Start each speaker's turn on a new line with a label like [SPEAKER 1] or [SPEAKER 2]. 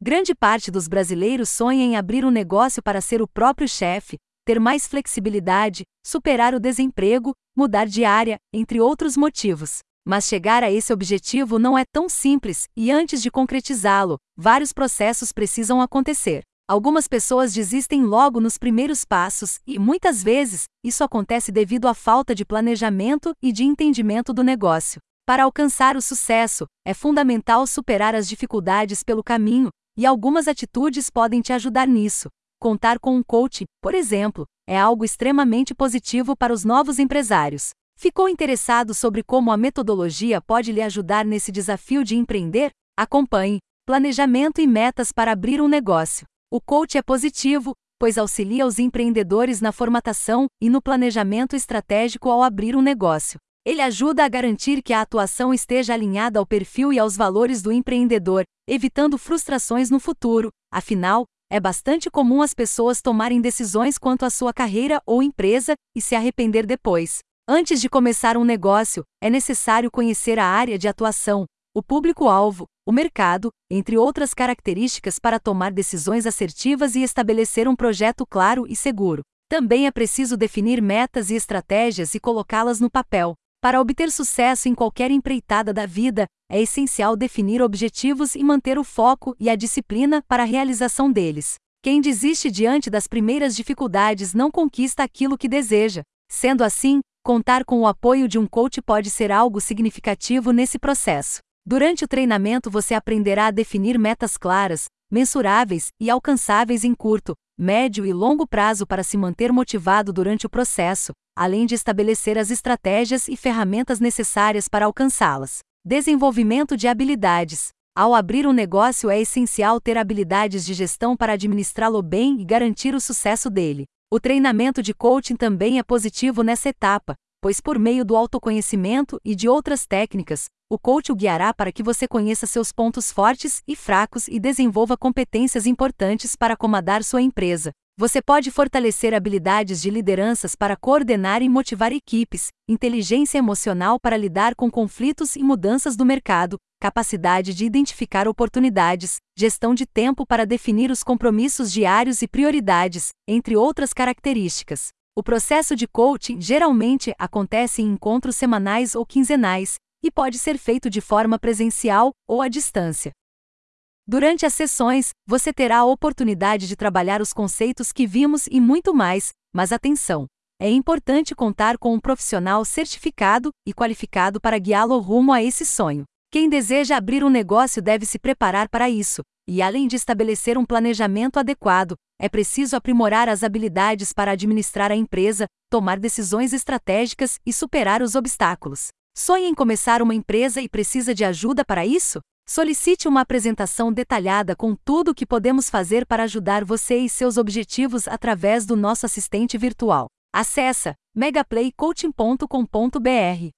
[SPEAKER 1] Grande parte dos brasileiros sonha em abrir um negócio para ser o próprio chefe, ter mais flexibilidade, superar o desemprego, mudar de área, entre outros motivos. Mas chegar a esse objetivo não é tão simples, e antes de concretizá-lo, vários processos precisam acontecer. Algumas pessoas desistem logo nos primeiros passos, e muitas vezes, isso acontece devido à falta de planejamento e de entendimento do negócio. Para alcançar o sucesso, é fundamental superar as dificuldades pelo caminho, e algumas atitudes podem te ajudar nisso. Contar com um coach, por exemplo, é algo extremamente positivo para os novos empresários. Ficou interessado sobre como a metodologia pode lhe ajudar nesse desafio de empreender? Acompanhe Planejamento e metas para abrir um negócio. O coach é positivo, pois auxilia os empreendedores na formatação e no planejamento estratégico ao abrir um negócio. Ele ajuda a garantir que a atuação esteja alinhada ao perfil e aos valores do empreendedor, evitando frustrações no futuro. Afinal, é bastante comum as pessoas tomarem decisões quanto à sua carreira ou empresa e se arrepender depois. Antes de começar um negócio, é necessário conhecer a área de atuação, o público-alvo, o mercado, entre outras características para tomar decisões assertivas e estabelecer um projeto claro e seguro. Também é preciso definir metas e estratégias e colocá-las no papel. Para obter sucesso em qualquer empreitada da vida, é essencial definir objetivos e manter o foco e a disciplina para a realização deles. Quem desiste diante das primeiras dificuldades não conquista aquilo que deseja. Sendo assim, contar com o apoio de um coach pode ser algo significativo nesse processo. Durante o treinamento você aprenderá a definir metas claras, mensuráveis e alcançáveis em curto, médio e longo prazo para se manter motivado durante o processo, além de estabelecer as estratégias e ferramentas necessárias para alcançá-las. Desenvolvimento de habilidades. Ao abrir um negócio é essencial ter habilidades de gestão para administrá-lo bem e garantir o sucesso dele. O treinamento de coaching também é positivo nessa etapa, pois por meio do autoconhecimento e de outras técnicas, o coach o guiará para que você conheça seus pontos fortes e fracos e desenvolva competências importantes para acomodar sua empresa. Você pode fortalecer habilidades de lideranças para coordenar e motivar equipes, inteligência emocional para lidar com conflitos e mudanças do mercado, capacidade de identificar oportunidades, gestão de tempo para definir os compromissos diários e prioridades, entre outras características. O processo de coaching geralmente acontece em encontros semanais ou quinzenais, e pode ser feito de forma presencial ou à distância. Durante as sessões, você terá a oportunidade de trabalhar os conceitos que vimos e muito mais, mas atenção! É importante contar com um profissional certificado e qualificado para guiá-lo rumo a esse sonho. Quem deseja abrir um negócio deve se preparar para isso, e além de estabelecer um planejamento adequado, é preciso aprimorar as habilidades para administrar a empresa, tomar decisões estratégicas e superar os obstáculos. Sonha em começar uma empresa e precisa de ajuda para isso? Solicite uma apresentação detalhada com tudo o que podemos fazer para ajudar você e seus objetivos através do nosso assistente virtual. Acesse megaplaycoaching.com.br.